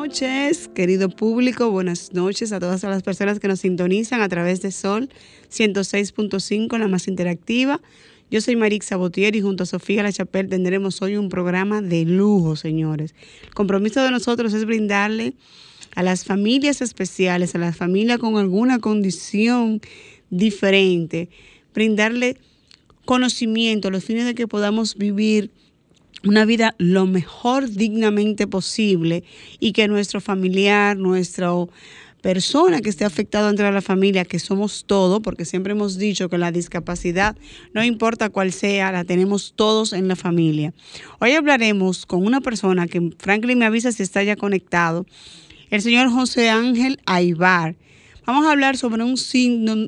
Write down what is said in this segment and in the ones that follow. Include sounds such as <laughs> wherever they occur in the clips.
Noches, querido público. Buenas noches a todas las personas que nos sintonizan a través de Sol 106.5, la más interactiva. Yo soy Marix Sabotier y junto a Sofía La Chapelle tendremos hoy un programa de lujo, señores. El compromiso de nosotros es brindarle a las familias especiales, a las familias con alguna condición diferente, brindarle conocimiento a los fines de que podamos vivir una vida lo mejor dignamente posible y que nuestro familiar, nuestra persona que esté afectada dentro de la familia, que somos todos, porque siempre hemos dicho que la discapacidad, no importa cuál sea, la tenemos todos en la familia. Hoy hablaremos con una persona que Franklin me avisa si está ya conectado, el señor José Ángel Aibar. Vamos a hablar sobre un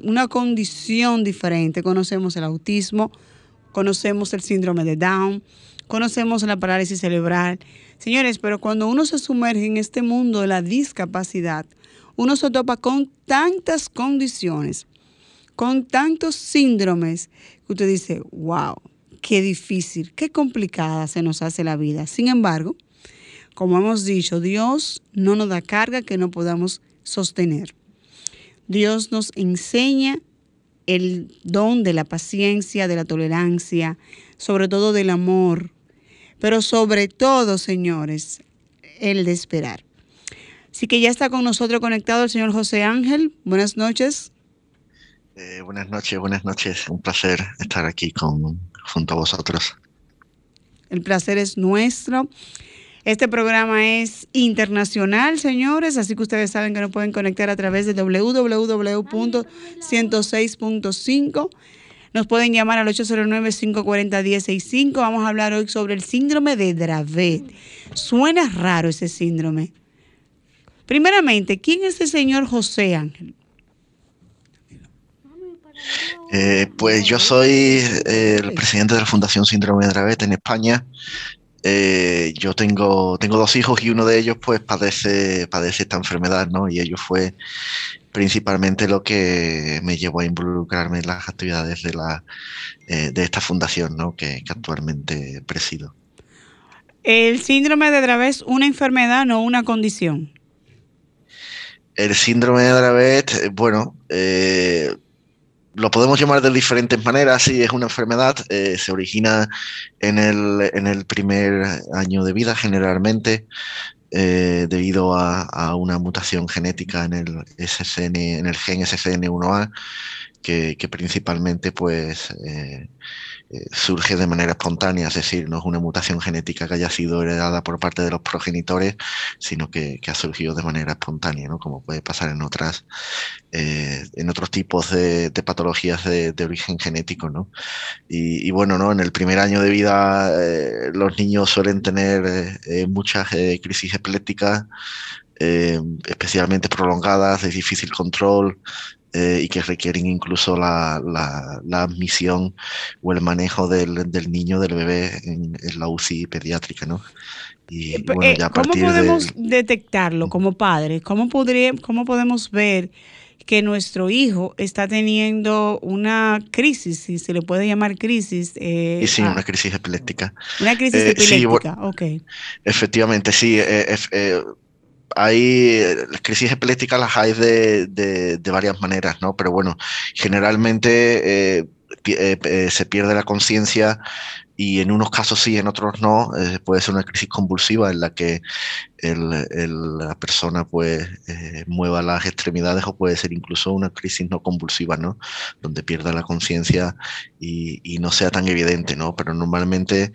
una condición diferente. Conocemos el autismo, conocemos el síndrome de Down, conocemos la parálisis cerebral. Señores, pero cuando uno se sumerge en este mundo de la discapacidad, uno se topa con tantas condiciones, con tantos síndromes, que usted dice, wow, qué difícil, qué complicada se nos hace la vida. Sin embargo, como hemos dicho, Dios no nos da carga que no podamos sostener. Dios nos enseña el don de la paciencia, de la tolerancia, sobre todo del amor, pero sobre todo, señores, el de esperar. Así que ya está con nosotros conectado el señor José Ángel. Buenas noches. Eh, buenas noches, buenas noches. Un placer estar aquí con, junto a vosotros. El placer es nuestro. Este programa es internacional, señores, así que ustedes saben que nos pueden conectar a través de www.106.5 nos pueden llamar al 809-540-1065. Vamos a hablar hoy sobre el síndrome de Dravet. Suena raro ese síndrome. Primeramente, ¿quién es el señor José Ángel? Eh, pues yo soy eh, el presidente de la Fundación Síndrome de Dravet en España. Eh, yo tengo, tengo dos hijos y uno de ellos pues padece, padece esta enfermedad, ¿no? Y ello fue principalmente lo que me llevó a involucrarme en las actividades de, la, eh, de esta fundación ¿no? que, actualmente presido. ¿El síndrome de Dravet es una enfermedad, no una condición? El síndrome de Dravet, eh, bueno, eh, lo podemos llamar de diferentes maneras, sí, es una enfermedad, se origina en el, en el primer año de vida generalmente, eh, debido a, una mutación genética en el SCN, en el gen SCN1A, que, principalmente pues eh, eh, surge de manera espontánea, es decir, no es una mutación genética que haya sido heredada por parte de los progenitores, sino que, ha surgido de manera espontánea, ¿no? como puede pasar en otras, eh, en otros tipos de, patologías de, origen genético. ¿no? Y, bueno, ¿no? en el primer año de vida eh, los niños suelen tener muchas crisis epilépticas, especialmente prolongadas, de difícil control, eh, y que requieren incluso la, la, admisión o el manejo del, del niño, del bebé en, la UCI pediátrica, ¿no? Y, eh, bueno, eh, ¿Cómo podemos detectarlo como padres? ¿Cómo, podría, ¿Cómo podemos ver que nuestro hijo está teniendo una crisis, si se le puede llamar crisis. Eh, sí, una crisis epiléptica. Una crisis epiléptica, ok. Efectivamente, sí hay las crisis epilépticas las hay de, de, varias maneras, ¿no? Pero bueno, generalmente eh, eh, eh, se pierde la conciencia y en unos casos sí, en otros no. puede ser una crisis convulsiva en la que la persona pues mueva las extremidades o puede ser incluso una crisis no convulsiva, ¿no? Donde pierda la conciencia y, y, no sea tan evidente, ¿no? Pero normalmente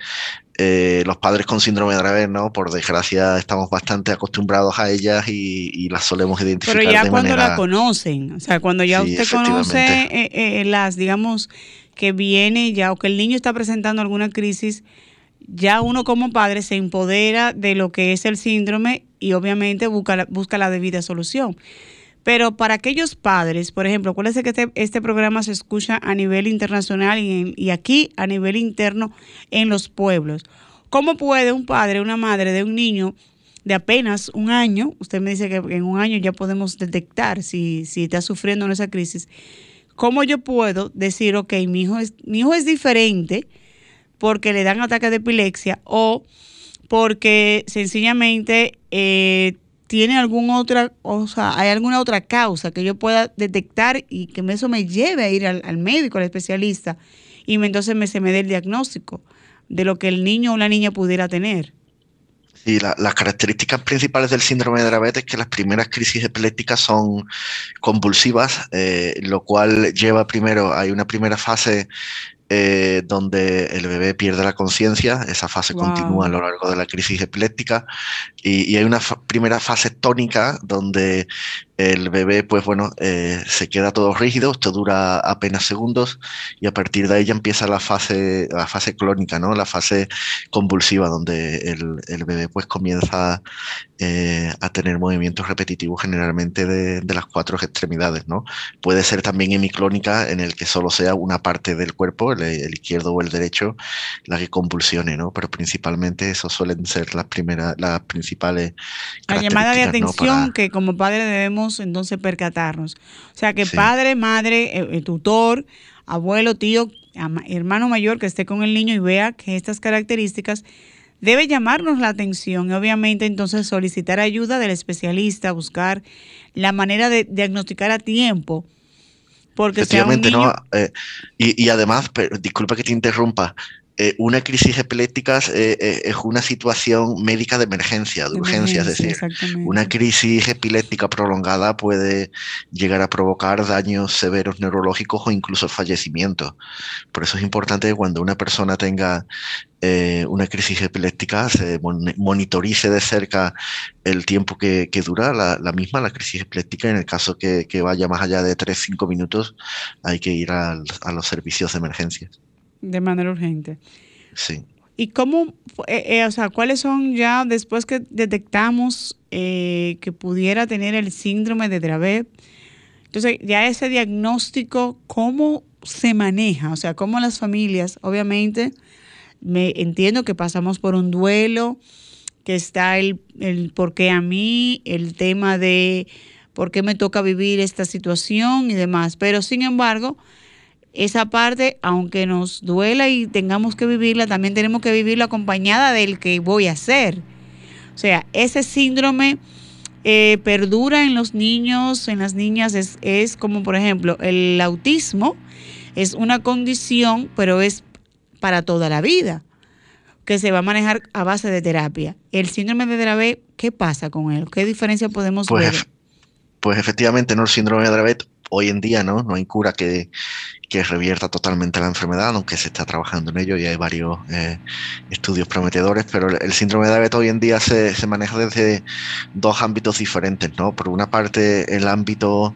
eh, los padres con síndrome de Dravet, ¿no? Por desgracia estamos bastante acostumbrados a ellas y, las solemos identificar. Pero ya cuando la conocen, o sea, cuando ya usted conoce eh, eh, las, digamos, que viene ya o que el niño está presentando alguna crisis, ya uno como padre se empodera de lo que es el síndrome y obviamente busca la, busca la debida solución. Pero para aquellos padres, por ejemplo, acuérdense que este, este programa se escucha a nivel internacional y, aquí a nivel interno en los pueblos. ¿Cómo puede un padre, una madre de un niño de apenas un año, usted me dice que en un año ya podemos detectar si, si está sufriendo en esa crisis, ¿cómo yo puedo decir, ok, mi hijo es, mi hijo es diferente porque le dan ataques de epilepsia o porque sencillamente eh, tiene alguna otra, o hay alguna otra causa que yo pueda detectar y que eso me lleve a ir al, médico, al especialista, y entonces me, se me dé el diagnóstico de lo que el niño o la niña pudiera tener. Sí, las características principales del síndrome de Dravet es que las primeras crisis epilépticas son convulsivas, eh, lo cual lleva primero, hay una primera fase eh, donde el bebé pierde la conciencia, esa fase continúa a lo largo de la crisis epiléptica, y, hay una primera fase tónica donde el bebé, pues bueno, eh, se queda todo rígido, esto dura apenas segundos y a partir de ahí ya empieza la fase, la fase clónica, ¿no? La fase convulsiva, donde el, bebé pues comienza eh, a tener movimientos repetitivos generalmente de, las cuatro extremidades, ¿no? Puede ser también hemiclónica en el que solo sea una parte del cuerpo, el, izquierdo o el derecho, la que convulsione, ¿no? Pero principalmente eso suelen ser las primeras, las principales. La llamada de atención que como padre debemos entonces percatarnos. O sea que padre, madre, eh, eh, tutor, abuelo, tío, hermano mayor que esté con el niño y vea que estas características debe llamarnos la atención y obviamente entonces solicitar ayuda del especialista, buscar la manera de diagnosticar a tiempo. Porque Efectivamente, no. Eh, y, y, además, disculpa que te interrumpa, eh, una crisis epiléptica eh, eh, es una situación médica de emergencia, de, urgencia, es decir, una crisis epiléptica prolongada puede llegar a provocar daños severos neurológicos o incluso fallecimiento. Por eso es importante que cuando una persona tenga una crisis epiléptica se monitorice de cerca el tiempo que, dura la, misma, la crisis epiléptica. En el caso que, vaya más allá de 3-5 minutos, hay que ir a los servicios de emergencias. De manera urgente. Sí. ¿Y cómo, eh, eh, o sea, cuáles son ya después que detectamos eh, que pudiera tener el síndrome de Dravet? Entonces, ya ese diagnóstico, ¿cómo se maneja? O sea, cómo las familias, obviamente, me entiendo que pasamos por un duelo, que está el, el por qué a mí, el tema de por qué me toca vivir esta situación y demás, pero sin embargo, esa parte, aunque nos duela y tengamos que vivirla, también tenemos que vivirla acompañada del que voy a hacer. O sea, ese síndrome eh, perdura en los niños, en las niñas, es, es como por ejemplo el autismo, es una condición, pero es para toda la vida, que se va a manejar a base de terapia. El síndrome de Dravet, ¿qué pasa con él? ¿Qué diferencia podemos pues, ver? Pues efectivamente, ¿no? El síndrome de Dravet hoy en día no, no hay cura que, que revierta totalmente la enfermedad, aunque se está trabajando en ello y hay varios eh, estudios prometedores, pero el, síndrome de Dravet hoy en día se, maneja desde dos ámbitos diferentes, ¿no? Por una parte, el ámbito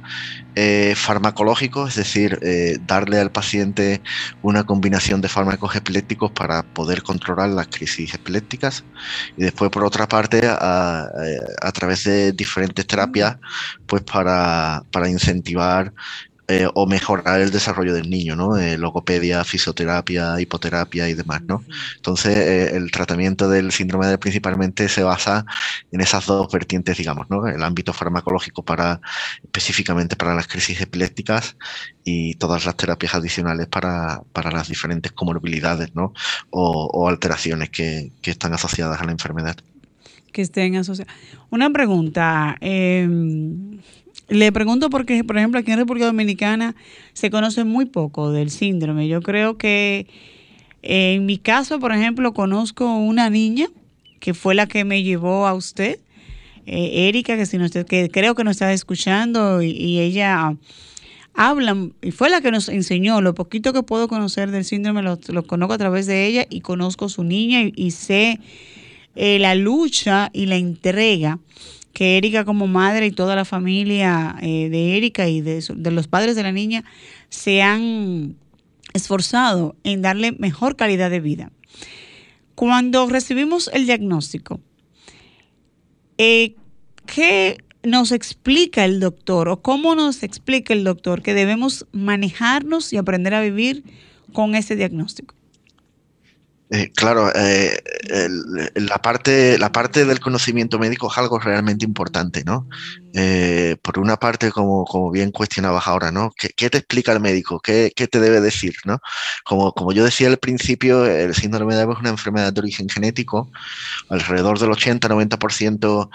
eh, farmacológico, es decir, eh, darle al paciente una combinación de fármacos epilépticos para poder controlar las crisis epilépticas, y después, por otra parte, a, a través de diferentes terapias, pues para, para incentivar eh, o mejorar el desarrollo del niño, ¿no? Eh, logopedia, fisioterapia, hipoterapia y demás, ¿no? Entonces, eh, el tratamiento del síndrome de principalmente se basa en esas dos vertientes, digamos, ¿no? El ámbito farmacológico para específicamente para las crisis epilépticas y todas las terapias adicionales para, las diferentes comorbilidades, ¿no? O, alteraciones que, que están asociadas a la enfermedad que estén asociadas. Una pregunta. Eh, le pregunto porque, por ejemplo, aquí en República Dominicana se conoce muy poco del síndrome. Yo creo que en mi caso, por ejemplo, conozco una niña que fue la que me llevó a usted, eh, Erika, que, si no, que creo que nos está escuchando y, ella habla, y fue la que nos enseñó lo poquito que puedo conocer del síndrome, lo, conozco a través de ella y conozco su niña y, sé eh, la lucha y la entrega que Erika como madre y toda la familia eh, de Erika y de, los padres de la niña se han esforzado en darle mejor calidad de vida. Cuando recibimos el diagnóstico, eh, ¿qué nos explica el doctor o cómo nos explica el doctor que debemos manejarnos y aprender a vivir con ese diagnóstico? Eh, claro, eh, la, parte, la parte del conocimiento médico es algo realmente importante, ¿no? Eh, por una parte, como, como, bien cuestionabas ahora, ¿no? ¿Qué, te explica el médico? ¿Qué, ¿Qué, te debe decir? ¿no? Como, como yo decía al principio, el síndrome de Down es una enfermedad de origen genético. Alrededor del 80-90%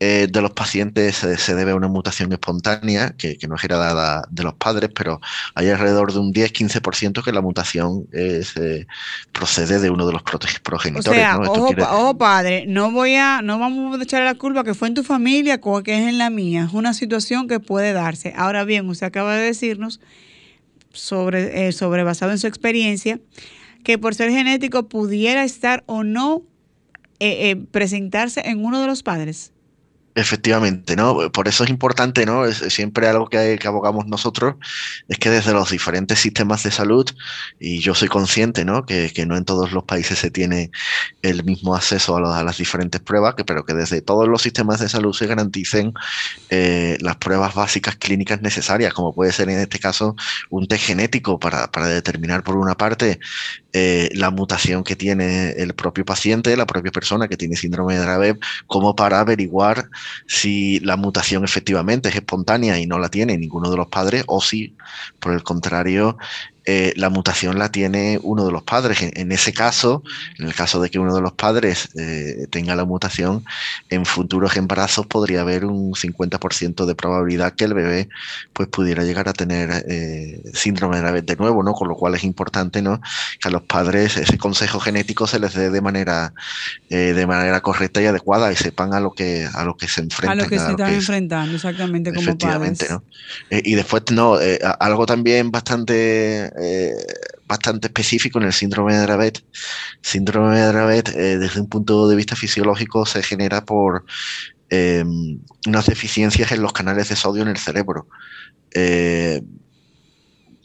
eh, de los pacientes se, debe a una mutación espontánea, que, no es heredada de los padres, pero hay alrededor de un 10-15% que la mutación eh, procede de uno de los progenitores. O sea, ojo, padre, no voy a, no vamos a echar la culpa que fue en tu familia, que es en la es una situación que puede darse. Ahora bien, usted acaba de decirnos, sobre, eh, sobre basado en su experiencia, que por ser genético pudiera estar o no eh, eh, presentarse en uno de los padres. Efectivamente, ¿no? Por eso es importante, ¿no? Es siempre algo que, abogamos nosotros, es que desde los diferentes sistemas de salud, y yo soy consciente, ¿no? Que, que no en todos los países se tiene el mismo acceso a, las diferentes pruebas, que, pero que desde todos los sistemas de salud se garanticen eh, las pruebas básicas clínicas necesarias, como puede ser en este caso un test genético para, para determinar por una parte eh, la mutación que tiene el propio paciente, la propia persona que tiene síndrome de Dravet, como para averiguar si la mutación efectivamente es espontánea y no la tiene ninguno de los padres, o si, por el contrario, eh, la mutación la tiene uno de los padres. En, ese caso, en el caso de que uno de los padres eh, tenga la mutación, en futuros embarazos podría haber un 50% de probabilidad que el bebé pues, pudiera llegar a tener eh, síndrome de Dravet de nuevo, ¿no? Con lo cual es importante ¿no? que a los padres ese consejo genético se les dé de manera, de manera correcta y adecuada y sepan a lo que, a lo que se enfrentan. A lo que se están enfrentando, exactamente como padres. ¿no? y después, no, algo también bastante eh, bastante específico en el síndrome de Dravet. Síndrome de Dravet, eh, desde un punto de vista fisiológico, se genera por eh, unas deficiencias en los canales de sodio en el cerebro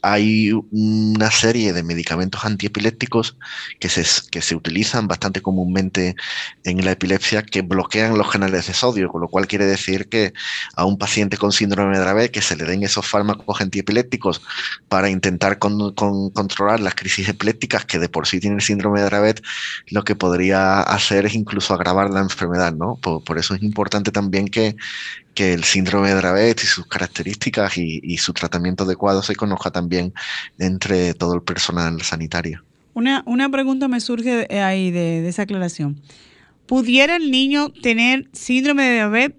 hay una serie de medicamentos antiepilépticos que se, que se utilizan bastante comúnmente en la epilepsia que bloquean los canales de sodio, con lo cual quiere decir que a un paciente con síndrome de Dravet que se le den esos fármacos antiepilépticos para intentar controlar las crisis epilépticas que de por sí tiene el síndrome de Dravet, lo que podría hacer es incluso agravar la enfermedad, ¿no? por eso es importante también que, que el síndrome de Dravet y sus características y, su tratamiento adecuado se conozca también entre todo el personal sanitario. Una, una pregunta me surge ahí de, esa aclaración. ¿Pudiera el niño tener síndrome de Dravet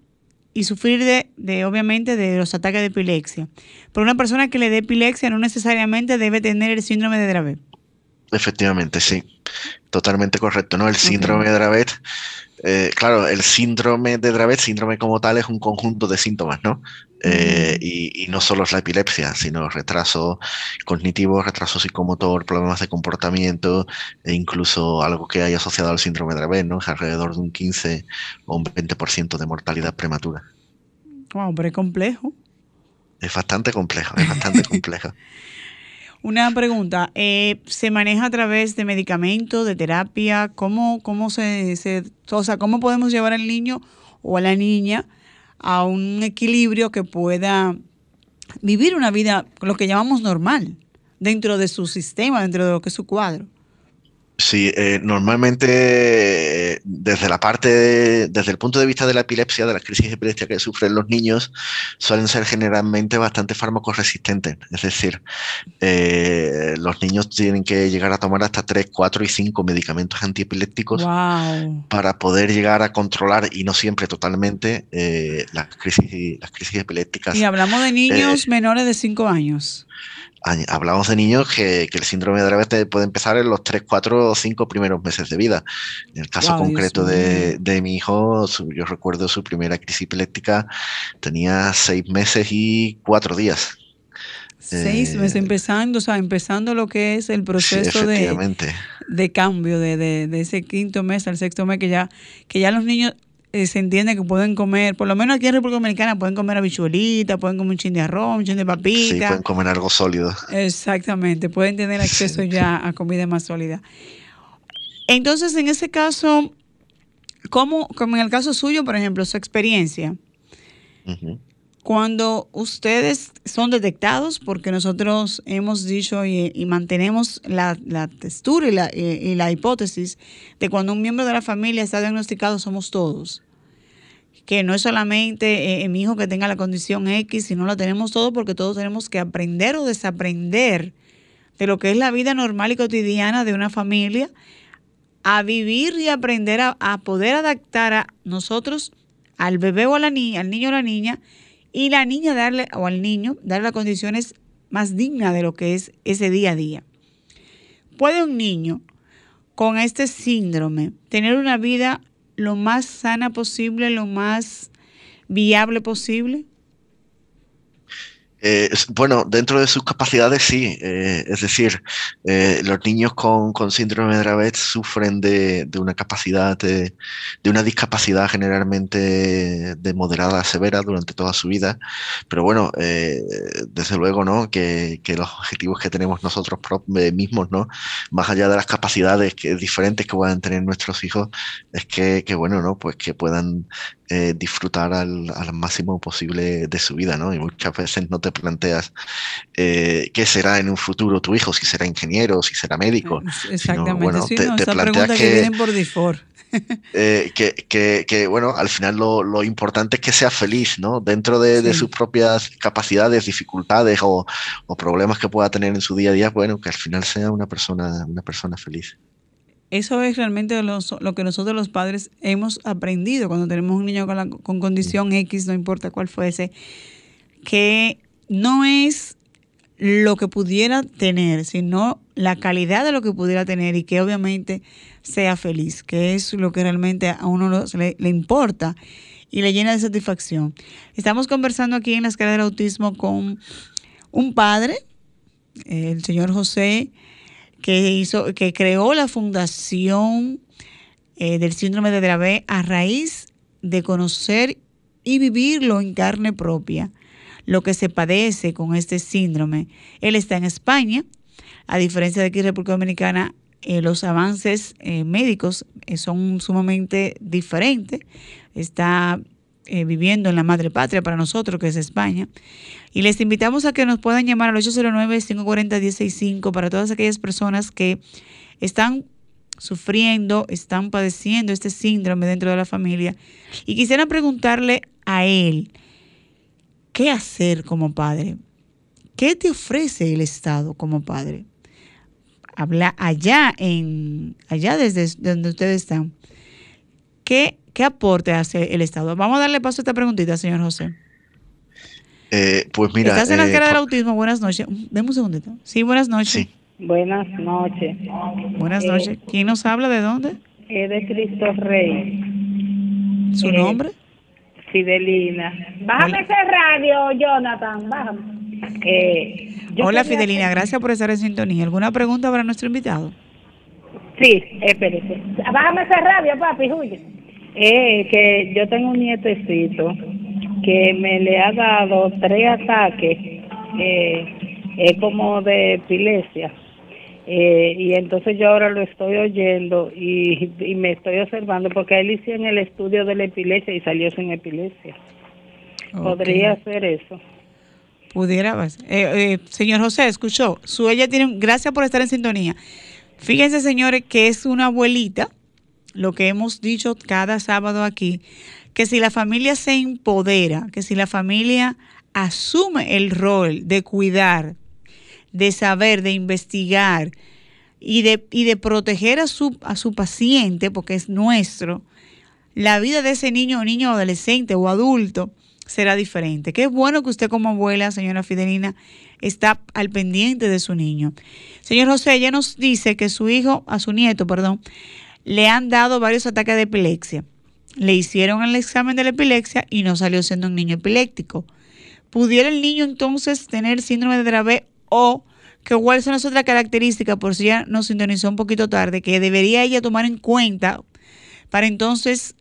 y sufrir de, de, obviamente, de los ataques de epilepsia? Pero una persona que le dé epilepsia no necesariamente debe tener el síndrome de Dravet. Efectivamente, sí. Totalmente correcto, ¿no? El síndrome de Dravet eh, claro, el síndrome de Dravet, síndrome como tal, es un conjunto de síntomas, ¿no? Eh, y, no solo es la epilepsia, sino retraso cognitivo, retraso psicomotor, problemas de comportamiento e incluso algo que hay asociado al síndrome de Dravet, ¿no? Es alrededor de un 15 o un 20% de mortalidad prematura. Wow, pero es complejo. Es bastante complejo, es bastante complejo. <laughs> Una pregunta, eh, ¿se maneja a través de medicamentos, de terapia? ¿Cómo, cómo se, se, o sea, cómo podemos llevar al niño o a la niña a un equilibrio que pueda vivir una vida, lo que llamamos normal, dentro de su sistema, dentro de lo que es su cuadro? Sí, eh, normalmente eh, desde la parte, desde el punto de vista de la epilepsia, de las crisis epilépticas que sufren los niños, suelen ser generalmente bastante fármacos resistentes. Es decir, eh, los niños tienen que llegar a tomar hasta 3, 4 y 5 medicamentos antiepilépticos para poder llegar a controlar, y no siempre totalmente, las, crisis, las crisis epilépticas. Y hablamos de niños menores de 5 años hablamos de niños que, el síndrome de Dravet puede empezar en los 3, 4 o 5 primeros meses de vida. En el caso concreto de, mi hijo, yo recuerdo su primera crisis epiléptica, tenía 6 meses y 4 días. Seis meses eh, empezando, o sea, empezando lo que es el proceso de, de cambio de, de, ese quinto mes al sexto mes, que ya, que ya los niños eh, se entiende que pueden comer, por lo menos aquí en República Dominicana, pueden comer habichuelitas, pueden comer un chin de arroz, un chin de papita. Sí, pueden comer algo sólido. Exactamente, pueden tener acceso ya a comida más sólida. Entonces, en ese caso, ¿cómo, como en el caso suyo, por ejemplo, su experiencia, Cuando ustedes son detectados, porque nosotros hemos dicho y, mantenemos la, textura y la, hipótesis de cuando un miembro de la familia está diagnosticado, somos todos. Que no es solamente eh, mi hijo que tenga la condición X, sino la tenemos todos porque todos tenemos que aprender o desaprender de lo que es la vida normal y cotidiana de una familia, a vivir y aprender a, poder adaptar a nosotros, al bebé o a la niña, al niño o la niña, y la niña darle, o al niño, darle las condiciones más dignas de lo que es ese día a día. ¿Puede un niño con este síndrome tener una vida lo más sana posible, lo más viable posible? Eh, bueno, dentro de sus capacidades sí, eh, es decir, eh, los niños con, síndrome de Dravet sufren de, una capacidad, de, una discapacidad generalmente de moderada a severa durante toda su vida, pero bueno, desde luego, ¿no? Que, los objetivos que tenemos nosotros mismos, ¿no? Más allá de las capacidades que, diferentes que puedan tener nuestros hijos, es que, que bueno, ¿no? Pues que puedan eh, disfrutar al, máximo posible de su vida, ¿no? Y muchas veces no te planteas eh, qué será en un futuro tu hijo, si será ingeniero, si será médico. Exactamente, bueno, te, planteas que, vienen por default. <laughs> Eh, que, bueno, al final lo, importante es que sea feliz, ¿no? Dentro de, sus propias capacidades, dificultades o, o, problemas que pueda tener en su día a día, bueno, que al final sea una persona, una persona feliz. Eso es realmente lo, que nosotros los padres hemos aprendido cuando tenemos un niño con, con condición X, no importa cuál fuese, que no es lo que pudiera tener, sino la calidad de lo que pudiera tener y que obviamente sea feliz, que es lo que realmente a uno le, le importa y le llena de satisfacción. Estamos conversando aquí en la escala del autismo con un padre, el señor José que hizo, que creó la fundación eh, del síndrome de Dravet a raíz de conocer y vivirlo en carne propia, lo que se padece con este síndrome. Él está en España, a diferencia de aquí en República Dominicana, eh, los avances eh, médicos son sumamente diferentes. Está eh, viviendo en la madre patria para nosotros, que es España. Y les invitamos a que nos puedan llamar al 809-540-165 para todas aquellas personas que están sufriendo, están padeciendo este síndrome dentro de la familia. Y quisiera preguntarle a él, ¿qué hacer como padre? ¿Qué te ofrece el Estado como padre? Habla allá en allá desde donde ustedes están. ¿Qué ¿Qué aporte hace el Estado? Vamos a darle paso a esta preguntita, señor José. Eh, pues mira. Estás en la escala del autismo. Buenas noches. Deme un segundito. Sí, buenas noches. Sí. Buenas noches. Buenas eh, noches. ¿Quién nos habla? ¿De dónde? Es de Cristo Rey. ¿Su nombre? Fidelina. Bájame ese radio, Jonathan. Bájame. Hola, Fidelina. Gracias por estar en sintonía. ¿Alguna pregunta para nuestro invitado? Sí, espérese. Bájame ese radio, papi, huye. Eh, que yo tengo un nietecito que me le ha dado tres ataques, eh, es como de epilepsia. Eh, y entonces yo ahora lo estoy oyendo y, me estoy observando porque él hizo en el estudio de la epilepsia y salió sin epilepsia. Podría hacer eso. Pudiera, eh, eh, señor José, escuchó, su ella tiene, gracias por estar en sintonía. Fíjense, señores, que es una abuelita lo que hemos dicho cada sábado aquí, que si la familia se empodera, que si la familia asume el rol de cuidar, de saber, de investigar y de, y de proteger a su, a su paciente, porque es nuestro, la vida de ese niño o niño adolescente o adulto será diferente. Qué bueno que usted como abuela, señora Fidelina, está al pendiente de su niño. Señor José, ella nos dice que su hijo, a su nieto, perdón, le han dado varios ataques de epilepsia. Le hicieron el examen de la epilepsia y no salió siendo un niño epiléptico. ¿Pudiera el niño entonces tener síndrome de Dravet o que cuáles son las otras características, por si ya nos sintonizó un poquito tarde, que debería ella tomar en cuenta para entonces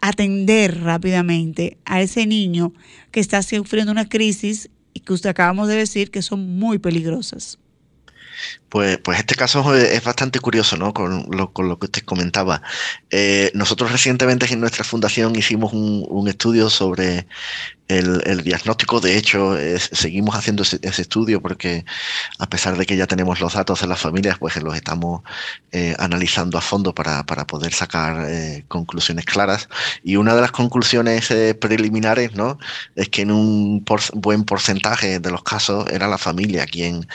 atender rápidamente a ese niño que está sufriendo una crisis y que usted acabamos de decir que son muy peligrosas? Pues, pues este caso es bastante curioso, ¿no? Con lo, con lo que usted comentaba. Eh, nosotros recientemente en nuestra fundación hicimos un, estudio sobre el, diagnóstico. De hecho, seguimos haciendo ese, estudio porque a pesar de que ya tenemos los datos en las familias, pues los estamos eh, analizando a fondo para, poder sacar eh, conclusiones claras. Y una de las conclusiones eh, preliminares ¿no? es que en un buen porcentaje de los casos era la familia quien,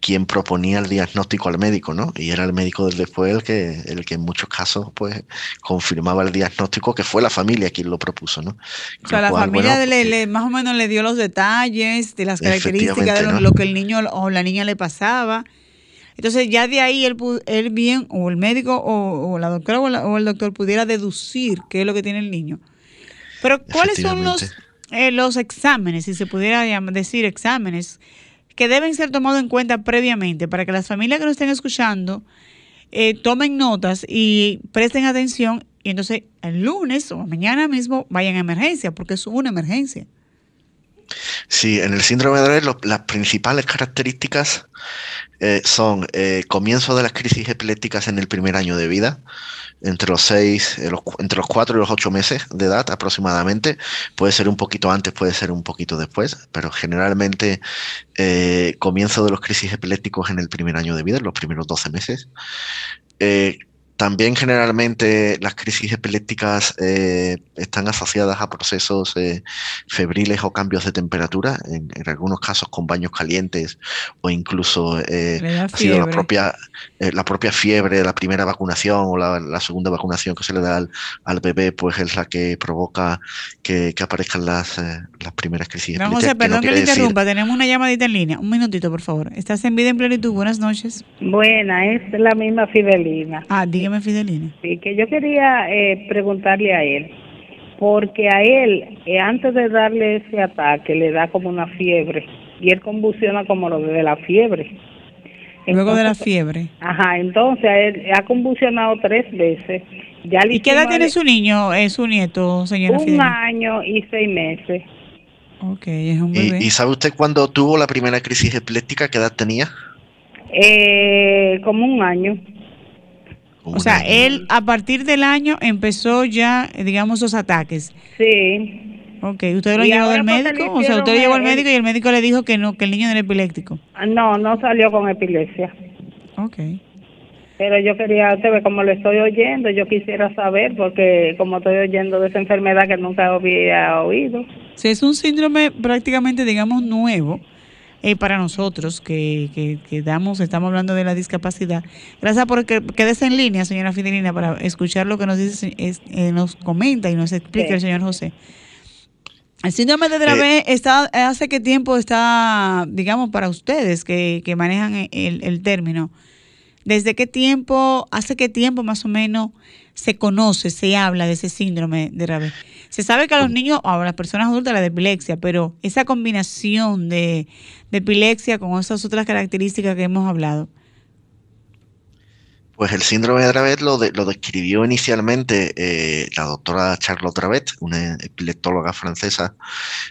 quien proponía el diagnóstico al médico, ¿no? Y era el médico del después el que, el que en muchos casos, pues, confirmaba el diagnóstico, que fue la familia quien lo propuso, ¿no? O sea, la familia le, más o menos le dio los detalles de las características de lo, que el niño o la niña le pasaba. Entonces ya de ahí él, él bien, o el médico o, la doctora o, el doctor pudiera deducir qué es lo que tiene el niño. Pero ¿cuáles son los, eh, los exámenes, si se pudiera decir exámenes, que deben ser tomados en cuenta previamente para que las familias que nos estén escuchando eh, tomen notas y presten atención y entonces el lunes o mañana mismo vayan a emergencia porque es una emergencia. Sí, en el síndrome de Dravet las principales características eh, son eh, comienzo de las crisis epilépticas en el primer año de vida, entre los seis, eh, entre los cuatro y los ocho meses de edad aproximadamente. Puede ser un poquito antes, puede ser un poquito después, pero generalmente comienzo de los crisis epilépticos en el primer año de vida, en los primeros 12 meses. Eh, también generalmente las crisis epilépticas eh, están asociadas a procesos eh, febriles o cambios de temperatura, en, algunos casos con baños calientes o incluso eh, ha sido la propia, la propia fiebre de la primera vacunación o la, segunda vacunación que se le da al, bebé, pues es la que provoca que, aparezcan las, las primeras crisis epilépticas. José, perdón que, le interrumpa, tenemos una llamadita en línea. Un minutito, por favor. Estás en vida en plenitud. Buenas noches. Buena, es la misma Fidelina. Ah, Dígame, Fidelina. Sí, que yo quería eh, preguntarle a él, porque a él, eh, antes de darle ese ataque, le da como una fiebre y él convulsiona como lo de la fiebre. Luego de la fiebre. Ajá, entonces él ha convulsionado tres veces. Ya ¿Y qué edad tiene su niño, es su nieto, señora? Un año y seis meses. Ok, es un bebé. ¿Y, sabe usted cuándo tuvo la primera crisis epiléptica? ¿Qué edad tenía? Eh, como un año. O sea, él a partir del año empezó ya, digamos, los ataques. Sí. Ok, ¿usted lo llevó al médico? O sea, usted lo llevó al médico y el médico le dijo que no, que el niño era epiléptico. Ah, no, no salió con epilepsia. Ok. Pero yo quería, usted ve, como lo estoy oyendo, yo quisiera saber, porque como estoy oyendo de esa enfermedad que nunca había oído. Sí, es un síndrome prácticamente, digamos, nuevo eh, para nosotros que, que, damos, estamos hablando de la discapacidad. Gracias por que quedes en línea, señora Fidelina, para escuchar lo que nos dice, eh, nos comenta y nos explica el señor José. El síndrome de Dravet está, hace qué tiempo está, digamos, para ustedes que, que manejan el, el término. ¿Desde qué tiempo, hace qué tiempo más o menos se conoce, se habla de ese síndrome de Dravet? Se sabe que a los niños o a las personas adultas la de epilepsia, pero esa combinación de, de epilepsia con esas otras características que hemos hablado, pues el síndrome de Dravet lo, lo describió inicialmente eh, la doctora Charlotte Dravet, una epileptóloga francesa,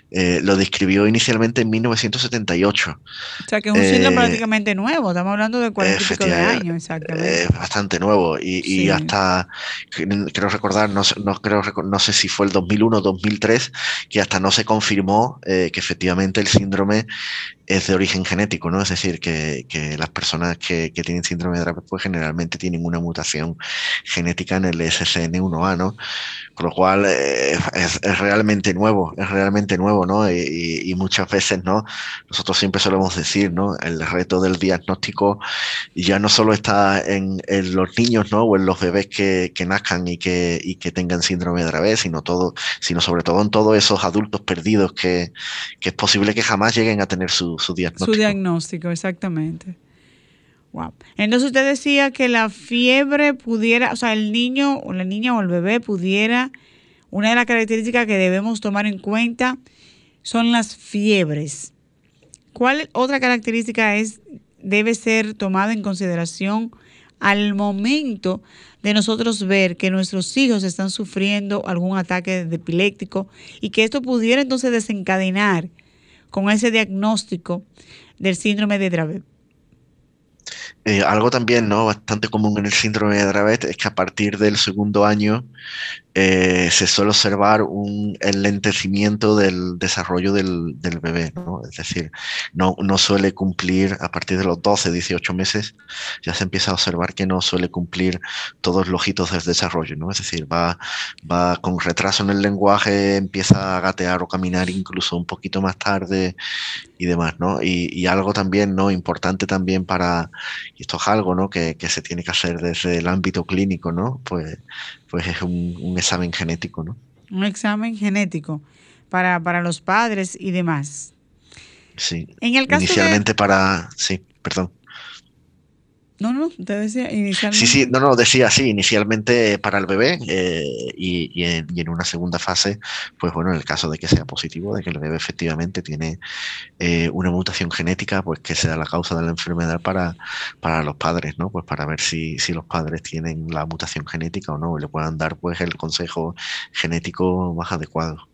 eh, lo describió inicialmente en 1978. O sea que es un síndrome eh, prácticamente nuevo, estamos hablando de 40 de años, exactamente. Es bastante nuevo y, hasta, creo recordar, no, no, creo, no sé si fue el 2001 o 2003, que hasta no se confirmó que efectivamente el síndrome es de origen genético, ¿no? Es decir, que, que las personas que, que, tienen síndrome de Dravet pues generalmente tienen una mutación genética en el SCN1A, ¿no? Con lo cual eh, es, realmente nuevo, es realmente nuevo, ¿no? Y, muchas veces, ¿no? Nosotros siempre solemos decir, ¿no? El reto del diagnóstico ya no solo está en, los niños, ¿no? O en los bebés que, nazcan y que, y que tengan síndrome de Dravet, sino todo, sino sobre todo en todos esos adultos perdidos que, es posible que jamás lleguen a tener su, diagnóstico. Su diagnóstico, exactamente. Wow. Entonces usted decía que la fiebre pudiera, o sea, el niño o la niña o el bebé pudiera, una de las características que debemos tomar en cuenta son las fiebres. ¿Cuál otra característica es debe ser tomada en consideración al momento de nosotros ver que nuestros hijos están sufriendo algún ataque de epiléptico y que esto pudiera entonces desencadenar con ese diagnóstico del síndrome de Dravet? Eh, algo también ¿no? bastante común en el síndrome de Dravet es que a partir del segundo año eh, se suele observar un enlentecimiento del desarrollo del, bebé, ¿no? Es decir, no, no suele cumplir a partir de los 12, 18 meses, ya se empieza a observar que no suele cumplir todos los hitos del desarrollo, ¿no? Es decir, va, va con retraso en el lenguaje, empieza a gatear o caminar incluso un poquito más tarde y demás, ¿no? Y, algo también, ¿no? Importante también para, y esto es algo, ¿no? Que, se tiene que hacer desde el ámbito clínico, ¿no? Pues, pues es un, examen genético, ¿no? Un examen genético para, para los padres y demás. Sí. En el caso Inicialmente para, sí, perdón. No, no, te decía inicialmente. Sí, sí, no, no, decía sí, inicialmente para el bebé eh, y, en, una segunda fase, pues bueno, en el caso de que sea positivo, de que el bebé efectivamente tiene eh, una mutación genética, pues que sea la causa de la enfermedad para, para los padres, ¿no? Pues para ver si, si los padres tienen la mutación genética o no, y le puedan dar pues el consejo genético más adecuado.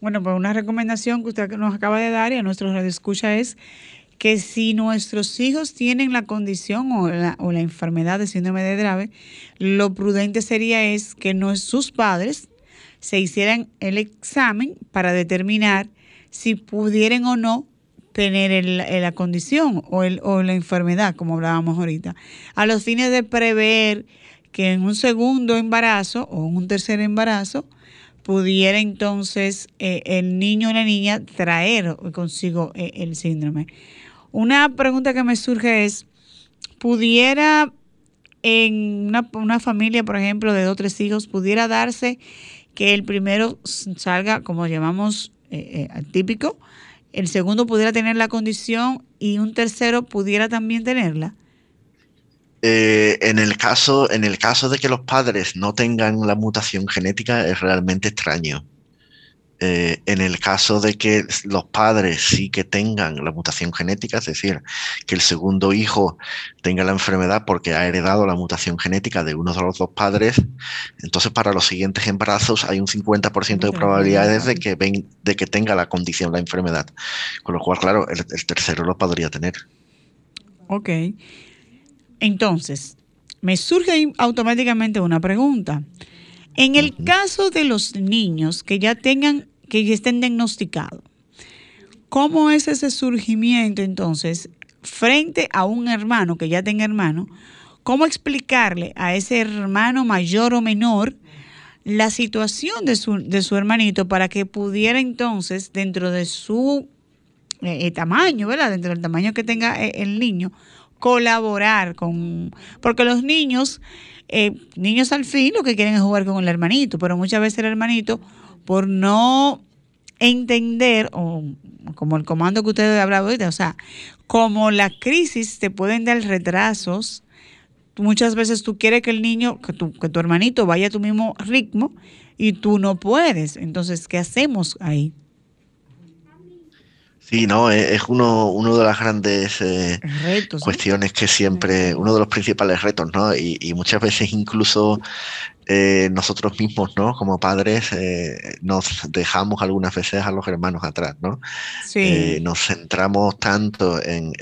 Bueno, pues una recomendación que usted nos acaba de dar y a nuestros escucha es que si nuestros hijos tienen la condición o la, o la enfermedad de síndrome de Dravet, lo prudente sería es que no, sus padres se hicieran el examen para determinar si pudieran o no tener la condición o, el, o la enfermedad, como hablábamos ahorita, a los fines de prever que en un segundo embarazo o en un tercer embarazo pudiera entonces eh, el niño o la niña traer consigo eh, el síndrome. Una pregunta que me surge es, ¿pudiera en una, familia, por ejemplo, de dos o tres hijos, pudiera darse que el primero salga, como llamamos eh, eh, típico, el segundo pudiera tener la condición y un tercero pudiera también tenerla? Eh, en, el caso, en el caso de que los padres no tengan la mutación genética es realmente extraño. Eh, en el caso de que los padres sí que tengan la mutación genética, es decir, que el segundo hijo tenga la enfermedad porque ha heredado la mutación genética de uno de los dos padres, entonces para los siguientes embarazos hay un 50% de probabilidades de que, ven, de que tenga la condición, la enfermedad. Con lo cual, claro, el, tercero lo podría tener. Ok. Entonces, me surge automáticamente una pregunta. En el caso de los niños que ya tengan, que ya estén diagnosticados, ¿cómo es ese surgimiento entonces frente a un hermano que ya tenga hermano? ¿Cómo explicarle a ese hermano mayor o menor la situación de su, de su hermanito para que pudiera entonces, dentro de su eh, tamaño, ¿verdad? Dentro del tamaño que tenga eh, el niño, colaborar con... Porque los niños eh, niños al fin lo que quieren es jugar con el hermanito, pero muchas veces el hermanito, por no entender, o como el comando que usted ha hablado ahorita, o sea, como la crisis te pueden dar retrasos, muchas veces tú quieres que el niño, que tu, que tu hermanito vaya a tu mismo ritmo y tú no puedes. Entonces, ¿qué hacemos ahí? Sí, no, es uno, uno de las grandes eh, cuestiones que siempre, uno de los principales retos, ¿no? Y, y muchas veces incluso eh, nosotros mismos, ¿no? Como padres, eh, nos dejamos algunas veces a los hermanos atrás, ¿no? Sí. Eh, nos centramos tanto en,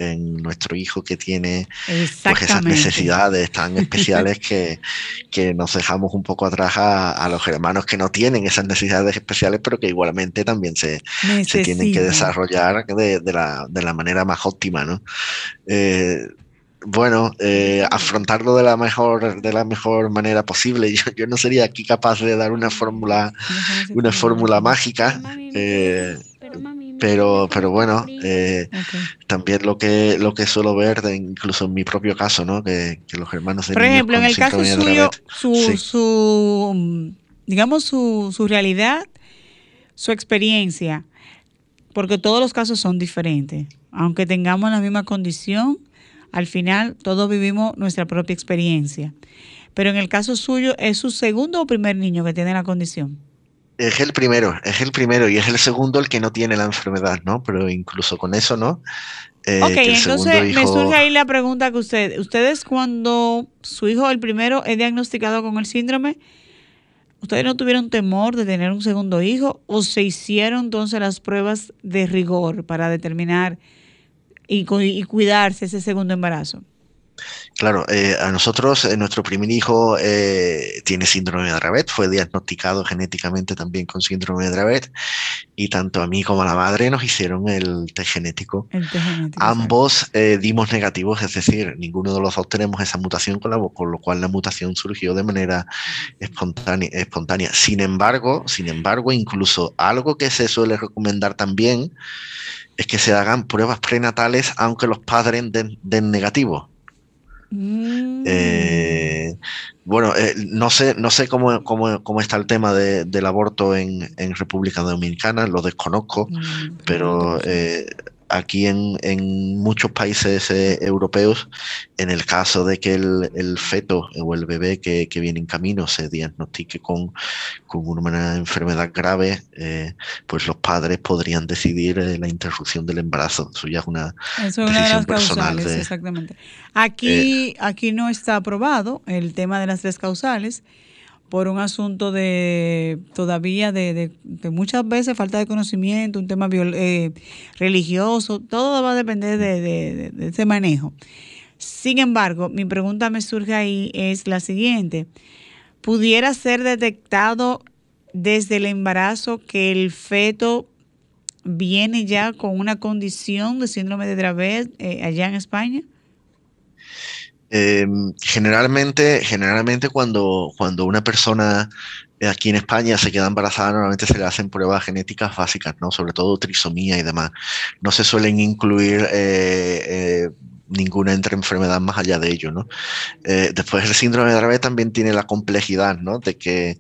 nuestro hijo que tiene pues, esas necesidades tan especiales <laughs> que, nos dejamos un poco atrás a, los hermanos que no tienen esas necesidades especiales, pero que igualmente también se, se tienen que desarrollar de, de, la, de, la, manera más óptima, ¿no? Bueno, eh, afrontarlo de la mejor, de la mejor manera posible. <laughs> Yo, no sería aquí capaz de dar una fórmula, una fórmula mágica. Eh, pero, pero bueno, eh, también lo que lo que suelo ver, incluso en mi propio caso, ¿no? Que, los hermanos de Por ejemplo, en el caso suyo, su, su, digamos, su, su realidad, su experiencia, porque todos los casos son diferentes. Aunque tengamos la misma condición, al final todos vivimos nuestra propia experiencia. Pero en el caso suyo, ¿es su segundo o primer niño que tiene la condición? Es el primero, es el primero y es el segundo el que no tiene la enfermedad, ¿no? Pero incluso con eso, ¿no? Eh, ok, entonces me surge ahí la pregunta que usted, ustedes cuando su hijo, el primero, es diagnosticado con el síndrome, ¿ustedes no tuvieron temor de tener un segundo hijo o se hicieron entonces las pruebas de rigor para determinar y, cuidarse ese segundo embarazo? Claro, eh, a nosotros, eh, nuestro primer hijo eh, tiene síndrome de Dravet, fue diagnosticado genéticamente también con síndrome de Dravet, y tanto a mí como a la madre nos hicieron el test genético. Ambos dimos negativos, es decir, ninguno de los dos tenemos esa mutación, con, la, con lo cual la mutación surgió de manera espontánea, espontánea. Sin embargo, sin embargo, incluso algo que se suele recomendar también es que se hagan pruebas prenatales aunque los padres den, den negativo. Mm. Eh, bueno, eh, no sé, no sé cómo, cómo, está el tema del aborto en, en, República Dominicana, lo desconozco, mm, pero eh, aquí en, en muchos países eh, europeos, en el caso de que el, el feto o el bebé que, que, viene en camino se diagnostique con, con una enfermedad grave, eh, pues los padres podrían decidir eh, la interrupción del embarazo. Eso ya es una, Eso una de las causales, exactamente. Aquí, aquí no está aprobado el tema de las tres causales por un asunto de todavía de, muchas veces falta de conocimiento, un tema eh, religioso, todo va a depender de, ese manejo. Sin embargo, mi pregunta me surge ahí es la siguiente. ¿Pudiera ser detectado desde el embarazo que el feto viene ya con una condición de síndrome de Dravet eh, allá en España? Em, generalmente, generalmente cuando, cuando una persona aquí en España se queda embarazada, normalmente se le hacen pruebas genéticas básicas, ¿no? Sobre todo trisomía y demás. No se suelen incluir eh, eh, ninguna entre enfermedad más allá de ello, ¿no? Eh, después el síndrome de Dravet también tiene la complejidad, ¿no? De que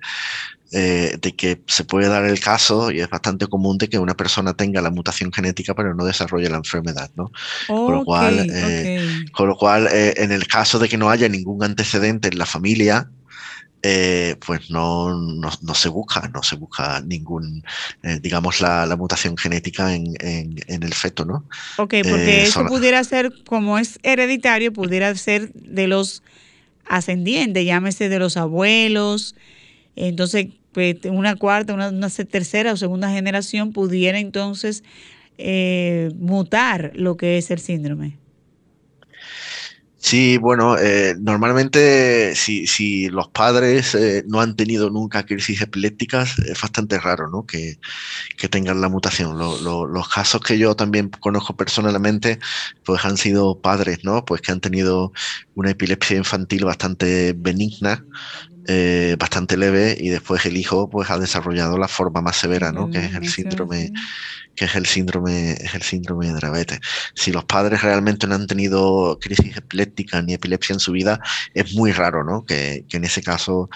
eh, de que se puede dar el caso, y es bastante común, de que una persona tenga la mutación genética pero no desarrolle la enfermedad, ¿no? con lo cual, eh, con lo cual eh, en el caso de que no haya ningún antecedente en la familia, pues no, no, se busca, no se busca ningún, digamos, la, la, mutación genética en, en, el feto, ¿no? Ok, porque eso pudiera ser, como es hereditario, pudiera ser de los ascendientes, llámese de los abuelos. Entonces, pues, una cuarta, una, tercera o segunda generación pudiera entonces eh, mutar lo que es el síndrome. Sí, bueno, eh, normalmente si, si, los padres eh, no han tenido nunca crisis epilépticas, es bastante raro ¿no? que, que tengan la mutación. los casos que yo también conozco personalmente, pues han sido padres, ¿no? Pues que han tenido una epilepsia infantil bastante benigna, eh, bastante leve y después el hijo pues ha desarrollado la forma más severa, ¿no? Que es el síndrome, que es el síndrome, es el síndrome de Dravet. Si los padres realmente no han tenido crisis epiléptica ni epilepsia en su vida, es muy raro, ¿no? Que, en ese caso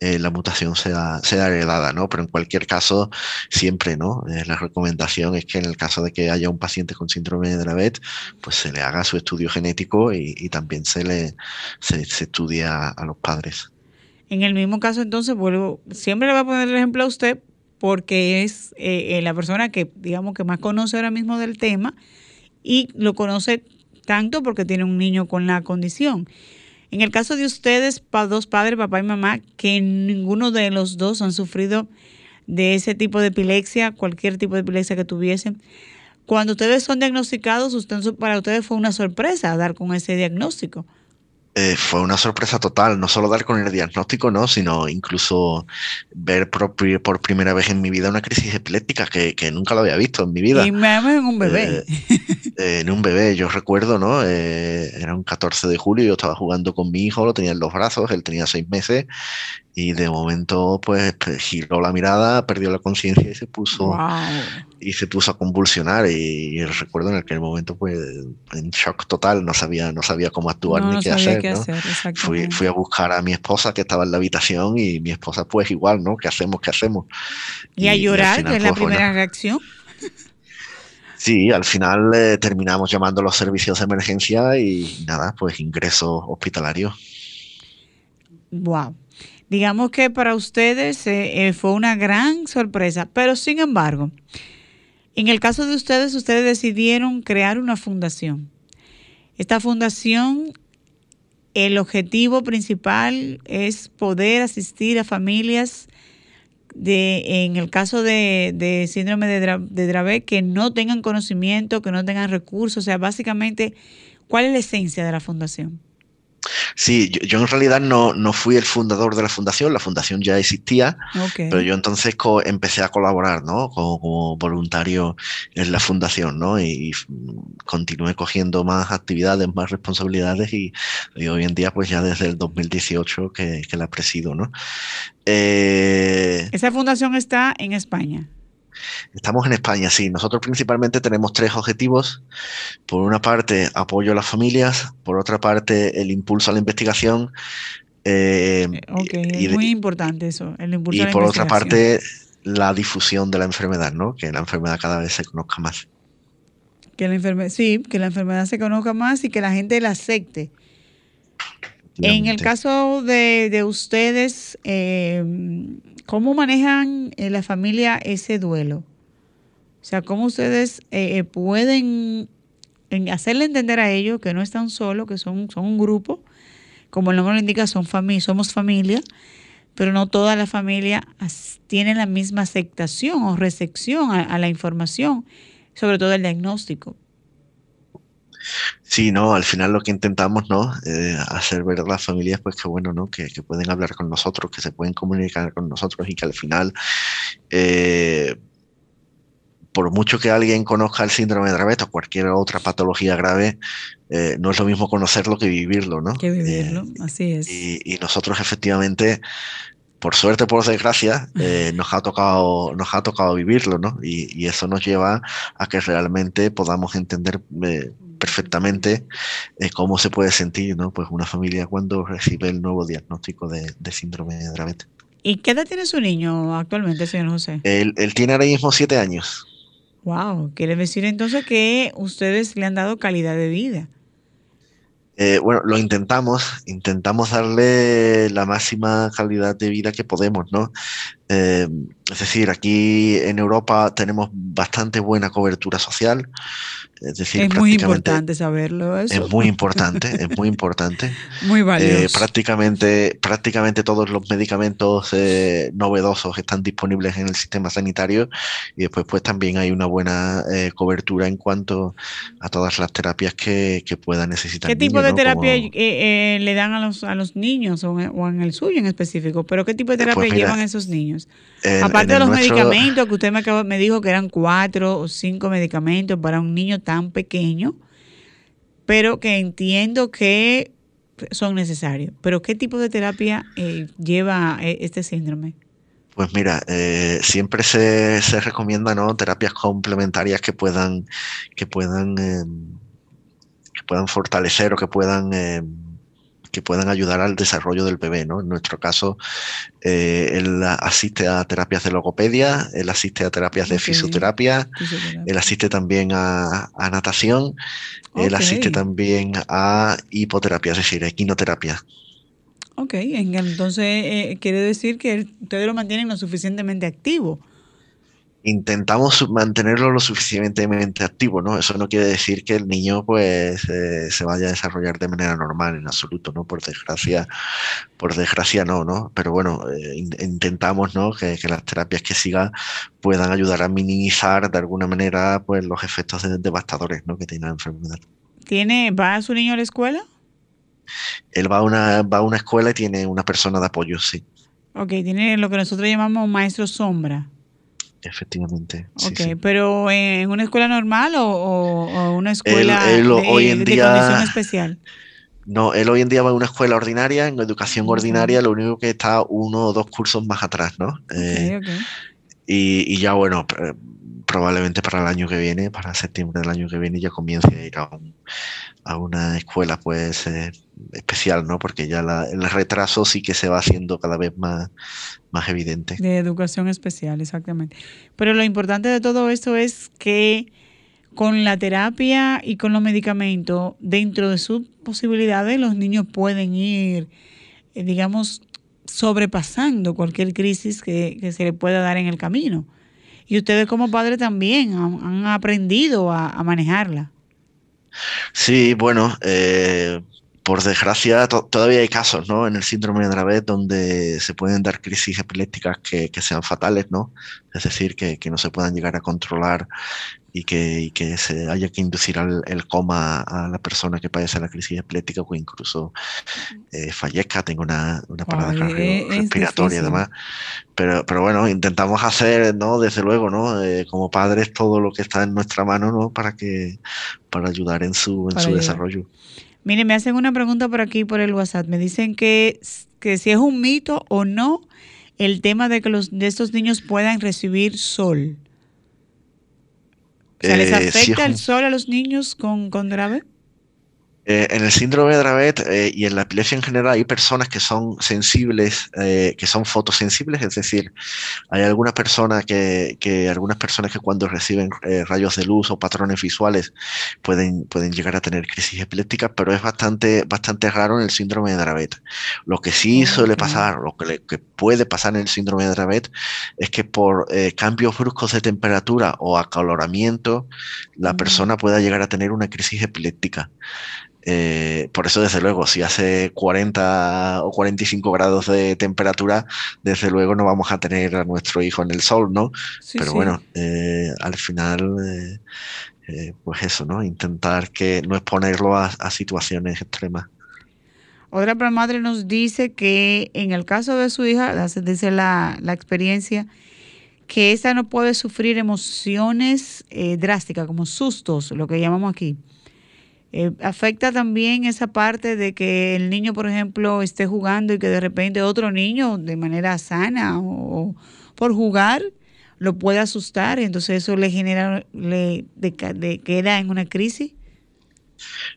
eh, la mutación sea, sea heredada, ¿no? Pero en cualquier caso, siempre, ¿no? Eh, la recomendación es que en el caso de que haya un paciente con síndrome de Dravet, pues se le haga su estudio genético y, también se le se, estudia a los padres. En el mismo caso, entonces, vuelvo, siempre le voy a poner el ejemplo a usted porque es eh, eh, la persona que, digamos, que más conoce ahora mismo del tema y lo conoce tanto porque tiene un niño con la condición. En el caso de ustedes, dos padres, papá y mamá, que ninguno de los dos han sufrido de ese tipo de epilepsia, cualquier tipo de epilepsia que tuviesen, cuando ustedes son diagnosticados, usted, para ustedes fue una sorpresa dar con ese diagnóstico. Eh, fue una sorpresa total, no solo dar con el diagnóstico, no, sino incluso ver por, por primera vez en mi vida una crisis epiléptica que, que, nunca lo había visto en mi vida. Y me en un bebé. <laughs> Eh, en un bebé, yo recuerdo, ¿no? Eh, era un 14 de julio, yo estaba jugando con mi hijo, lo tenía en los brazos, él tenía seis meses, y de momento pues giró la mirada, perdió la conciencia y se puso y se puso a convulsionar y, recuerdo en aquel momento pues en shock total, no sabía no sabía cómo actuar ni qué hacer, fui, fui, a buscar a mi esposa que estaba en la habitación y mi esposa pues igual, ¿no? ¿Qué hacemos? ¿Qué hacemos? Y, a llorar, que es la pues, primera reacción. Sí, al final eh, terminamos llamando a los servicios de emergencia y nada, pues ingreso hospitalario. Wow digamos que para ustedes eh, eh, fue una gran sorpresa, pero sin embargo, en el caso de ustedes, ustedes decidieron crear una fundación. Esta fundación, el objetivo principal es poder asistir a familias de, en el caso de, síndrome de, de Dravet, que no tengan conocimiento, que no tengan recursos, o sea, básicamente, ¿cuál es la esencia de la fundación? Sí, yo, en realidad no, no, fui el fundador de la fundación, la fundación ya existía, pero yo entonces empecé a colaborar, ¿no? Como, voluntario en la fundación, ¿no? Y, continué cogiendo más actividades, más responsabilidades y, hoy en día, pues ya desde el 2018 que, que la presido, ¿no? Eh, Esa fundación está en España. Estamos en España, sí. Nosotros principalmente tenemos tres objetivos. Por una parte, apoyo a las familias. Por otra parte, el impulso a la investigación. Eh, ok, es muy importante eso, el impulso y por otra parte, la difusión de la enfermedad, ¿no? Que la enfermedad cada vez se conozca más. Que la enfermedad, sí, que la enfermedad se conozca más y que la gente la acepte. En el caso de, ustedes, eh, ¿cómo manejan en la familia ese duelo? O sea, ¿cómo ustedes eh, eh, pueden hacerle entender a ellos que no están solos, que son, son un grupo? Como el nombre lo indica, son somos familia, pero no toda la familia tiene la misma aceptación o recepción a la información, sobre todo el diagnóstico. Sí, no, al final lo que intentamos, ¿no? Eh, hacer ver a las familias, pues que bueno, ¿no? Que, pueden hablar con nosotros, que se pueden comunicar con nosotros y que al final, eh, por mucho que alguien conozca el síndrome de Dravet o cualquier otra patología grave, eh, no es lo mismo conocerlo que vivirlo, ¿no? Que vivirlo, así es. Y, nosotros efectivamente por suerte por desgracia, nos, ha tocado, nos ha tocado vivirlo, ¿no? Y, y, eso nos lleva a que realmente podamos entender perfectamente eh, cómo se puede sentir ¿no? pues una familia cuando recibe el nuevo diagnóstico de, síndrome de Dravet. ¿Y qué edad tiene su niño actualmente, señor José? Él, tiene ahora mismo siete años. Wow, quiere decir entonces que ustedes le han dado calidad de vida. Eh, bueno, lo intentamos, intentamos darle la máxima calidad de vida que podemos, ¿no? Eh, es decir, aquí en Europa tenemos bastante buena cobertura social. Es, decir, es muy importante saberlo. Es muy importante, es muy importante. <laughs> muy valioso. Eh, prácticamente, prácticamente todos los medicamentos eh, novedosos están disponibles en el sistema sanitario y después pues también hay una buena eh, cobertura en cuanto a todas las terapias que, que puedan necesitar. ¿Qué tipo de terapia le dan a los, a los niños o en, el suyo en específico? ¿Pero qué tipo de pues terapia llevan esos niños? Aparte de los medicamentos que usted me, me dijo que eran cuatro o cinco medicamentos para un niño tan pequeño, pero que entiendo que son necesarios. Pero ¿qué tipo de terapia eh, lleva eh, este síndrome? Pues mira, eh, siempre se, se, recomienda ¿no? terapias complementarias que puedan, que puedan, em, que puedan fortalecer o que puedan em, que puedan ayudar al desarrollo del bebé. ¿no? En nuestro caso, eh, él asiste a terapias de logopedia, él asiste a terapias de fisioterapia, él asiste también a, natación, él asiste también a hipoterapia, es decir, equinoterapia. Ok, entonces eh, quiere decir que ustedes lo mantienen lo suficientemente activo intentamos mantenerlo lo suficientemente activo, ¿no? Eso no quiere decir que el niño pues eh, se vaya a desarrollar de manera normal en absoluto, ¿no? Por desgracia, por desgracia no, ¿no? Pero bueno, eh, intentamos, ¿no? Que, las terapias que siga puedan ayudar a minimizar de alguna manera pues los efectos devastadores, ¿no? Que tiene la enfermedad. ¿Tiene, va su niño a la escuela? Él va a una, va a una escuela y tiene una persona de apoyo, sí. Ok, tiene lo que nosotros llamamos maestro sombra efectivamente. Ok, pero ¿en una escuela normal o, una escuela de, hoy en día, condición especial? No, él hoy en día va a una escuela ordinaria, en educación ordinaria, lo único que está uno o dos cursos más atrás, ¿no? Eh, y, ya bueno, probablemente para el año que viene, para septiembre del año que viene, ya comience a ir a, una escuela pues eh, especial, ¿no? Porque ya el retraso sí que se va haciendo cada vez más, más evidente. De educación especial, exactamente. Pero lo importante de todo esto es que con la terapia y con los medicamentos, dentro de sus posibilidades, los niños pueden ir, eh, digamos, sobrepasando cualquier crisis que, se le pueda dar en el camino. Y ustedes como padres también han, aprendido a, manejarla. Sí, bueno, eh, por desgracia, todavía hay casos, ¿no? En el síndrome de Dravet donde se pueden dar crisis epilépticas que, sean fatales, ¿no? Es decir, que, no se puedan llegar a controlar y que, que se haya que inducir el coma a la persona que padece la crisis epiléptica o incluso eh, fallezca, tenga una, una parada respiratoria y demás. Pero, pero bueno, intentamos hacer, ¿no? Desde luego, ¿no? Eh, como padres todo lo que está en nuestra mano, ¿no? Para que para ayudar en su, en su desarrollo. Mire, me hacen una pregunta por aquí, por el WhatsApp. Me dicen que, que si es un mito o no el tema de que los, de estos niños puedan recibir sol. ¿Se les eh, afecta el sol a los niños con, con Dravet? Eh, en el síndrome de Dravet eh, y en la epilepsia en general hay personas que son sensibles, eh, que son fotosensibles, es decir, hay algunas personas que, que algunas personas que cuando reciben rayos de luz o patrones visuales pueden, pueden llegar a tener crisis epilépticas, pero es bastante, bastante raro en el síndrome de Dravet. Lo que sí suele pasar, lo que, que, puede pasar en el síndrome de Dravet es que por cambios bruscos de temperatura o acaloramiento, la persona pueda llegar a tener una crisis epiléptica. Eh, por eso, desde luego, si hace 40 o 45 grados de temperatura, desde luego no vamos a tener a nuestro hijo en el sol, ¿no? Pero bueno, eh, al final, eh, pues eso, ¿no? Intentar que no exponerlo a, situaciones extremas. Otra madre nos dice que en el caso de su hija, dice la, la experiencia, que esa no puede sufrir emociones drásticas, como sustos, lo que llamamos aquí. Eh, afecta también esa parte de que el niño, por ejemplo, esté jugando y que de repente otro niño, de manera sana o, por jugar, lo pueda asustar y entonces eso le genera, le de, queda en una crisis.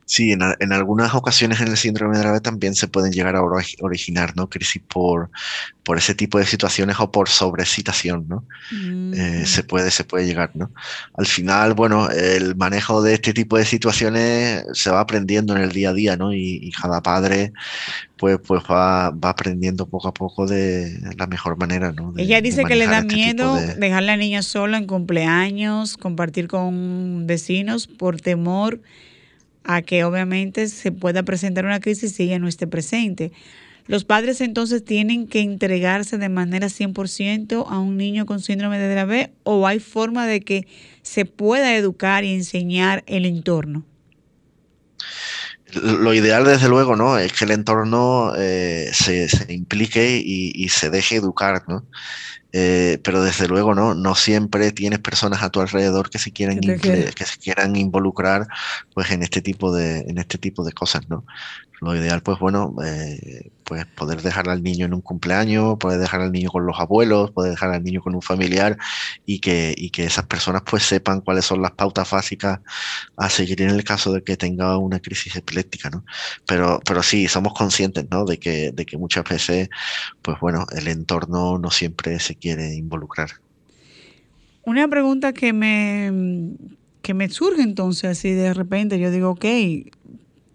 Sí, en, algunas ocasiones en el síndrome de Dravet también se pueden llegar a originar ¿no? crisis por, por ese tipo de situaciones o por sobrecitación, ¿no? Eh, mm. se, puede, se puede llegar, ¿no? Al final, bueno, el manejo de este tipo de situaciones se va aprendiendo en el día a día, ¿no? Y, cada padre pues, pues va, va, aprendiendo poco a poco de la mejor manera, ¿no? Ella dice que le da este miedo dejar a la niña sola en cumpleaños, compartir con vecinos por temor a que obviamente se pueda presentar una crisis y ella no esté presente. Los padres entonces tienen que entregarse de manera 100% a un niño con síndrome de Dravet o hay forma de que se pueda educar y enseñar el entorno. Lo ideal, desde luego, ¿no? Es que el entorno eh, se, implique y, y, se deje educar, ¿no? Eh, pero desde luego no, no siempre tienes personas a tu alrededor que se quieran que se quieran involucrar pues en este tipo de en este tipo de cosas, ¿no? Lo ideal, pues bueno, eh, pues poder dejar al niño en un cumpleaños, poder dejar al niño con los abuelos, poder dejar al niño con un familiar y que, y que esas personas pues sepan cuáles son las pautas básicas a seguir en el caso de que tenga una crisis epiléptica, ¿no? Pero, pero sí, somos conscientes, ¿no? De que, de que muchas veces, pues bueno, el entorno no siempre se quiere involucrar. Una pregunta que me, que me surge entonces así de repente, yo digo, ok,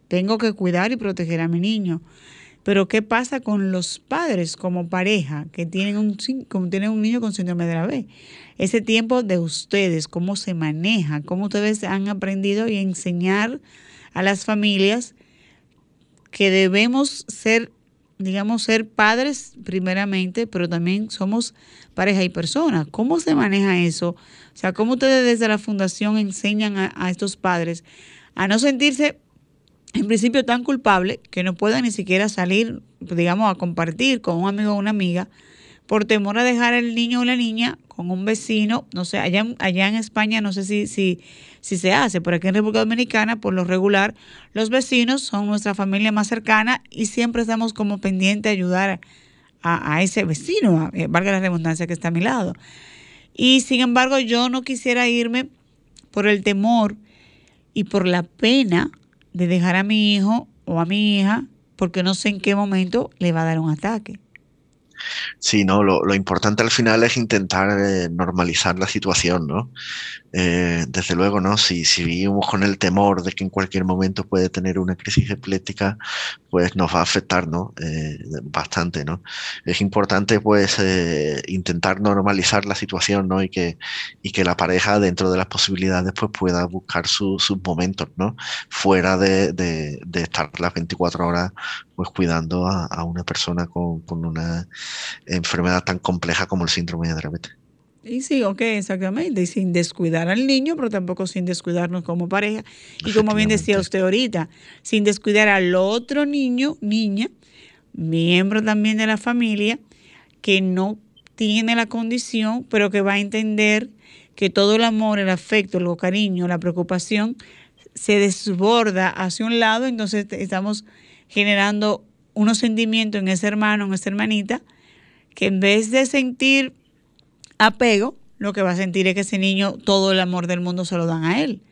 tengo que cuidar y proteger a mi niño. Pero ¿qué pasa con los padres como pareja que tienen un, tienen un niño con síndrome de Dravet? Ese tiempo de ustedes, cómo se maneja, cómo ustedes han aprendido y enseñar a las familias que debemos ser, digamos, ser padres primeramente, pero también somos pareja y personas. ¿Cómo se maneja eso? O sea, ¿cómo ustedes desde la fundación enseñan a, a estos padres a no sentirse en principio tan culpable que no pueda ni siquiera salir, digamos, a compartir con un amigo o una amiga por temor a dejar el niño o la niña con un vecino, no sé, allá, allá en España no sé si, si, si se hace, pero aquí en República Dominicana, por lo regular, los vecinos son nuestra familia más cercana y siempre estamos como pendientes de ayudar a, a ese vecino, eh, valga la redundancia que está a mi lado. Y sin embargo, yo no quisiera irme por el temor y por la pena de dejar a mi hijo o a mi hija porque no sé en qué momento le va a dar un ataque. Sí, no, lo, importante al final es intentar eh, normalizar la situación, ¿no? Eh, desde luego, ¿no? Si, vivimos con el temor de que en cualquier momento puede tener una crisis epiléptica, pues nos va a afectar, ¿no? Eh, bastante, ¿no? Es importante, pues, intentar normalizar la situación, ¿no? Y que, y que la pareja, dentro de las posibilidades, pues pueda buscar sus momentos, ¿no? Fuera de, de, de, estar las 24 horas, pues, cuidando a, a una persona con, con, una enfermedad tan compleja como el síndrome de diabetes. Y sí, ok, exactamente. Y sin descuidar al niño, pero tampoco sin descuidarnos como pareja. Y como bien decía usted ahorita, sin descuidar al otro niño, niña, miembro también de la familia, que no tiene la condición, pero que va a entender que todo el amor, el afecto, el cariño, la preocupación se desborda hacia un lado, entonces estamos generando unos sentimientos en ese hermano, en esa hermanita, que en vez de sentir apego, lo que va a sentir es que ese niño todo el amor del mundo se lo dan a él.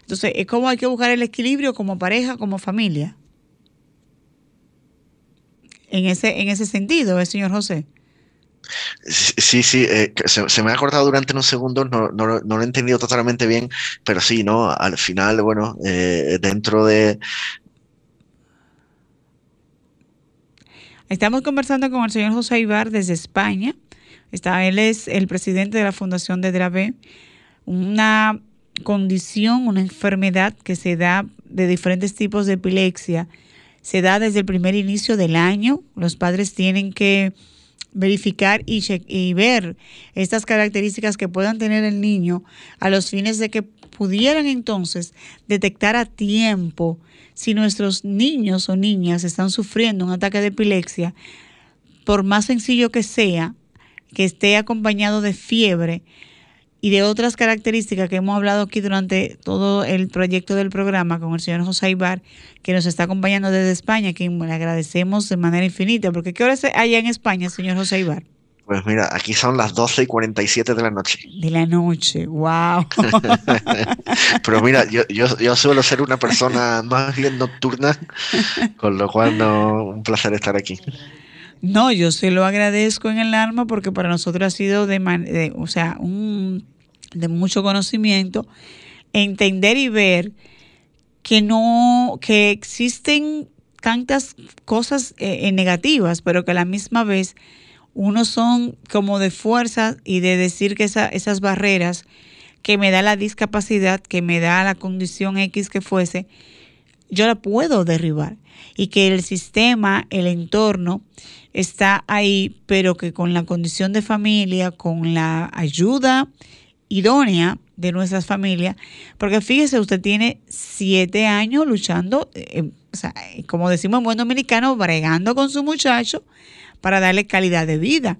Entonces, es como hay que buscar el equilibrio como pareja, como familia. En ese, en ese sentido, ¿eh, señor José? Sí, sí, eh, se, me ha cortado durante unos segundos, no, no, no, lo he entendido totalmente bien, pero sí, ¿no? Al final, bueno, eh, dentro de... Estamos conversando con el señor José Ibar desde España. Está, él es el presidente de la Fundación de Dravé, una condición, una enfermedad que se da de diferentes tipos de epilepsia. Se da desde el primer inicio del año. Los padres tienen que verificar y, y ver estas características que puedan tener el niño a los fines de que pudieran entonces detectar a tiempo si nuestros niños o niñas están sufriendo un ataque de epilepsia, por más sencillo que sea, que esté acompañado de fiebre y de otras características que hemos hablado aquí durante todo el proyecto del programa con el señor José Ibar, que nos está acompañando desde España, a quien le agradecemos de manera infinita, porque ¿qué hora es allá en España, señor José Ibar? Pues mira, aquí son las 12 y 47 de la noche. De la noche, wow. <laughs> Pero mira, yo, yo, yo, suelo ser una persona más bien nocturna, con lo cual no, un placer estar aquí. No, yo se lo agradezco en el alma porque para nosotros ha sido de, de o sea, un, de mucho conocimiento entender y ver que no, que existen tantas cosas eh, negativas, pero que a la misma vez uno son como de fuerza y de decir que esa, esas barreras que me da la discapacidad, que me da la condición X que fuese, yo la puedo derribar. Y que el sistema, el entorno, está ahí, pero que con la condición de familia, con la ayuda idónea de nuestras familias, porque fíjese, usted tiene siete años luchando, eh, o sea, como decimos en buen dominicano, bregando con su muchacho para darle calidad de vida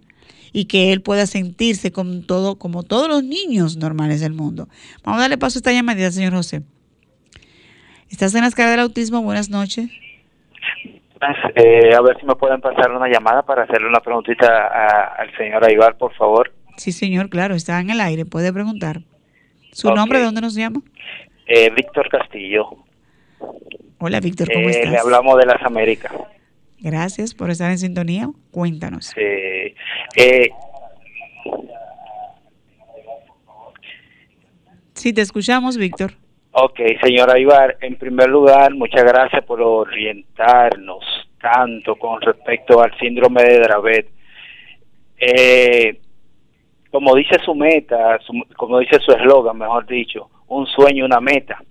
y que él pueda sentirse con todo, como todos los niños normales del mundo. Vamos a darle paso a esta llamadita, señor José. ¿Estás en la escala del autismo? Buenas noches. Eh, a ver si me pueden pasar una llamada para hacerle una preguntita al señor Aibar, por favor. Sí, señor, claro, está en el aire, puede preguntar. ¿Su okay. nombre, de dónde nos llama? Eh, Víctor Castillo. Hola, Víctor, ¿cómo eh, estás? Le hablamos de las Américas. Gracias por estar en sintonía. Cuéntanos. Sí. Eh, sí, te escuchamos, Víctor. Ok, señora Ibar, en primer lugar, muchas gracias por orientarnos tanto con respecto al síndrome de Dravet. Eh, como dice su meta, su, como dice su eslogan, mejor dicho, un sueño, una meta.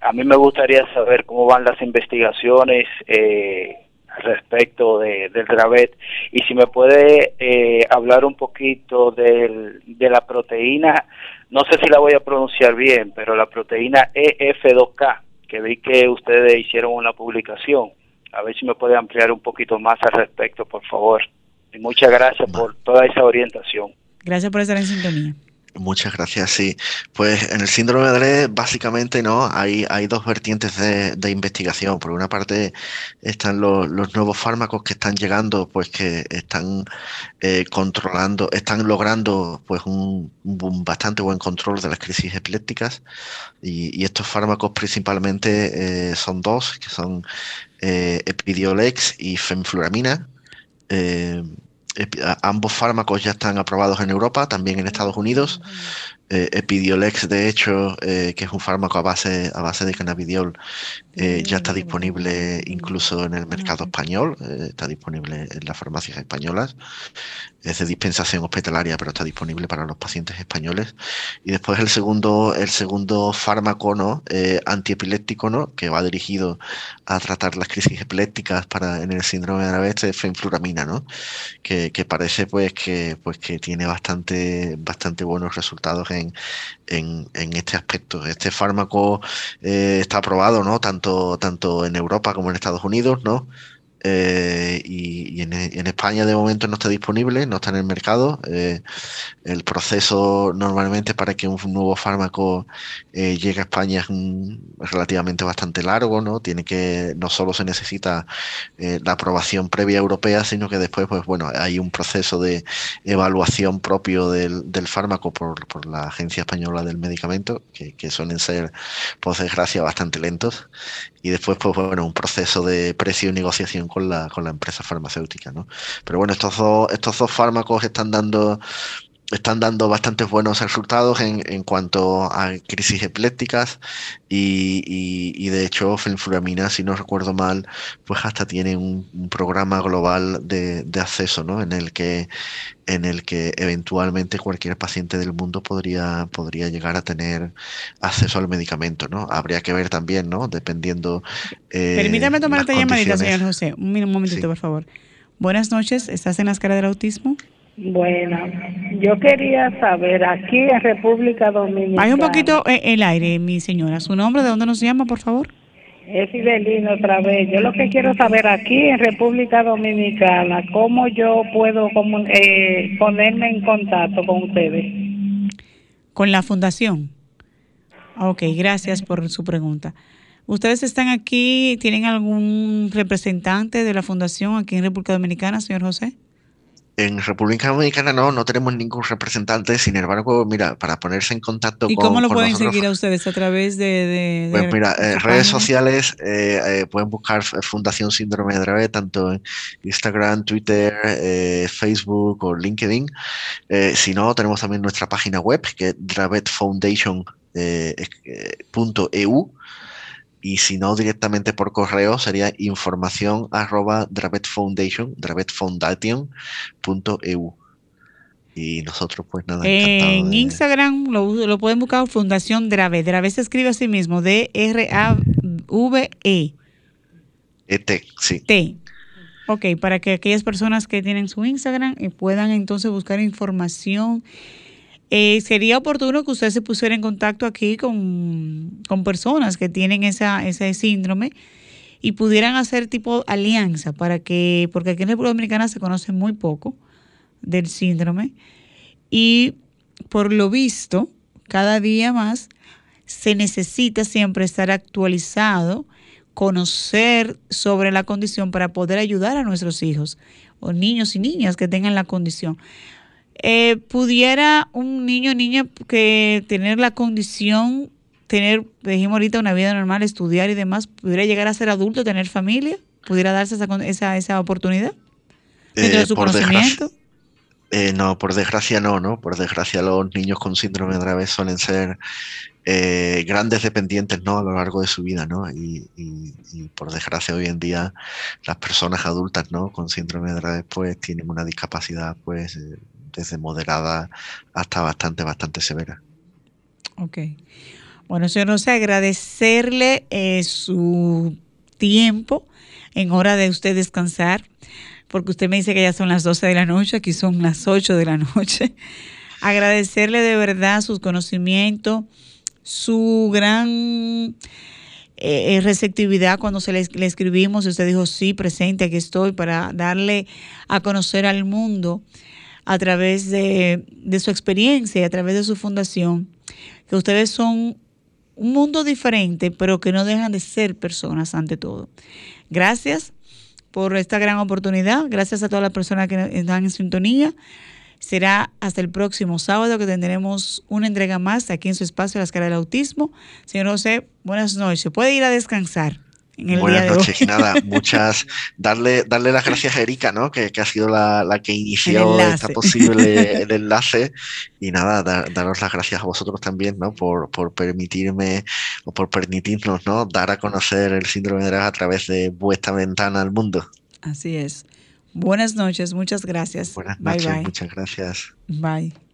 A mí me gustaría saber cómo van las investigaciones eh, respecto de, del Dravet y si me puede eh, hablar un poquito del, de la proteína no sé si la voy a pronunciar bien, pero la proteína EF2K, que vi que ustedes hicieron una publicación. A ver si me puede ampliar un poquito más al respecto, por favor. Y muchas gracias por toda esa orientación. Gracias por estar en sintonía. Muchas gracias, sí. Pues en el síndrome de Dravet básicamente no hay, hay dos vertientes de, de investigación. Por una parte están los, nuevos fármacos que están llegando, pues que están eh, controlando, están logrando pues un, bastante buen control de las crisis epilépticas. Y, y estos fármacos principalmente eh, son dos, que son eh, Epidiolex y fenfluramina. Ambos fármacos ya están aprobados en Europa, también en Estados Unidos. Eh, Epidiolex, de hecho, eh, que es un fármaco a base, a base de cannabidiol, eh, ya está disponible incluso en el mercado español, está disponible en las farmacias españolas, es de dispensación hospitalaria, pero está disponible para los pacientes españoles. Y después el segundo, el segundo fármaco ¿no? antiepiléptico, ¿no? que va dirigido a tratar las crisis epilépticas para, en el síndrome de Dravet, es fenfluramina, ¿no? que, que parece pues que, pues, que tiene bastante, bastante buenos resultados en en, este aspecto. Este fármaco eh, está aprobado, ¿no? Tanto, tanto en Europa como en Estados Unidos, ¿no? Eh, y, en, España de momento no está disponible, no está en el mercado. Eh, el proceso normalmente para que un nuevo fármaco eh, llegue a España es, relativamente bastante largo, ¿no? Tiene que, no solo se necesita la aprobación previa europea, sino que después, pues bueno, hay un proceso de evaluación propio del, fármaco por, la Agencia Española del Medicamento, que suelen ser, por desgracia, bastante lentos. Y después, pues bueno, un proceso de precio y negociación con la, con la empresa farmacéutica, ¿no? Pero bueno, estos dos, estos dos fármacos están dando están dando bastantes buenos resultados en, en cuanto a crisis epilépticas y, y, de hecho fenfluramina, si no recuerdo mal, pues hasta tiene un, programa global de, de, acceso, ¿no? En el que en el que eventualmente cualquier paciente del mundo podría, podría llegar a tener acceso al medicamento, ¿no? Habría que ver también, ¿no? Dependiendo. Eh, Permítame tomar esta llamadita, señor José. Un, momentito, por favor. Buenas noches, ¿estás en la escala del autismo? Bueno, yo quería saber, aquí en República Dominicana... Hay un poquito eh, el aire, mi señora. ¿Su nombre? ¿De dónde nos llama, por favor? Es Fidelino otra vez. Yo lo que quiero saber aquí en República Dominicana, ¿cómo yo puedo eh, ponerme en contacto con ustedes? Con la fundación. Ok, gracias por su pregunta. ¿Ustedes están aquí? ¿Tienen algún representante de la fundación aquí en República Dominicana, señor José? En República Dominicana no, no tenemos ningún representante, sin embargo, mira, para ponerse en contacto ¿Y cómo lo pueden seguir a ustedes? ¿A través de...? pues mira, en redes sociales eh, eh, pueden buscar Fundación Síndrome de Dravet, tanto en Instagram, Twitter, eh, Facebook o LinkedIn. si no, tenemos también nuestra página web, que es dravetfoundation.eu y si no directamente por correo sería información arroba dravetfoundation, dravetfoundation.eu. Y nosotros pues nada. En Instagram lo, lo, pueden buscar Fundación Drave. Drave se escribe así mismo, D-R-A-V-E. E-T, sí. T. Ok, para que aquellas personas que tienen su Instagram eh, puedan entonces buscar información eh, sería oportuno que usted se pusiera en contacto aquí con, personas que tienen esa, ese síndrome y pudieran hacer tipo alianza para que, porque aquí en República Dominicana se conoce muy poco del síndrome y por lo visto, cada día más se necesita siempre estar actualizado, conocer sobre la condición para poder ayudar a nuestros hijos o niños y niñas que tengan la condición. Eh, pudiera un niño o niña que tener la condición, tener, dijimos ahorita, una vida normal, estudiar y demás, pudiera llegar a ser adulto, tener familia, pudiera darse esa, esa, esa oportunidad dentro de su conocimiento. Eh, no, por desgracia no, ¿no? Por desgracia los niños con síndrome de Dravet suelen ser eh, grandes dependientes, ¿no? A lo largo de su vida, ¿no? Y, por desgracia hoy en día las personas adultas, ¿no? Con síndrome de Dravet pues tienen una discapacidad pues desde moderada hasta bastante, bastante severa. Ok. Bueno, señor José, agradecerle eh, su tiempo en hora de usted descansar, porque usted me dice que ya son las 12 de la noche, aquí son las 8 de la noche. <laughs> Agradecerle de verdad sus conocimientos, su gran eh, eh, receptividad cuando se le, le, escribimos. Usted dijo, sí, presente, aquí estoy, para darle a conocer al mundo a través de, su experiencia y a través de su fundación, que ustedes son un mundo diferente, pero que no dejan de ser personas ante todo. Gracias por esta gran oportunidad. Gracias a todas las personas que están en sintonía. Será hasta el próximo sábado que tendremos una entrega más aquí en su espacio, La Escala del Autismo. Señor José, buenas noches. Puede ir a descansar en el Buenas día de noches hoy. nada, <laughs> muchas, darle, darle las gracias a Erika, ¿no? Que, que ha sido la, la que inició esta posible <laughs> el enlace y nada, dar- daros las gracias a vosotros también, ¿no? Por, por permitirme o por permitirnos, ¿no? Dar a conocer el síndrome de Dravet a través de vuestra ventana al mundo. Así es. Buenas noches, muchas gracias. Buenas bye noches, bye. muchas gracias. Bye.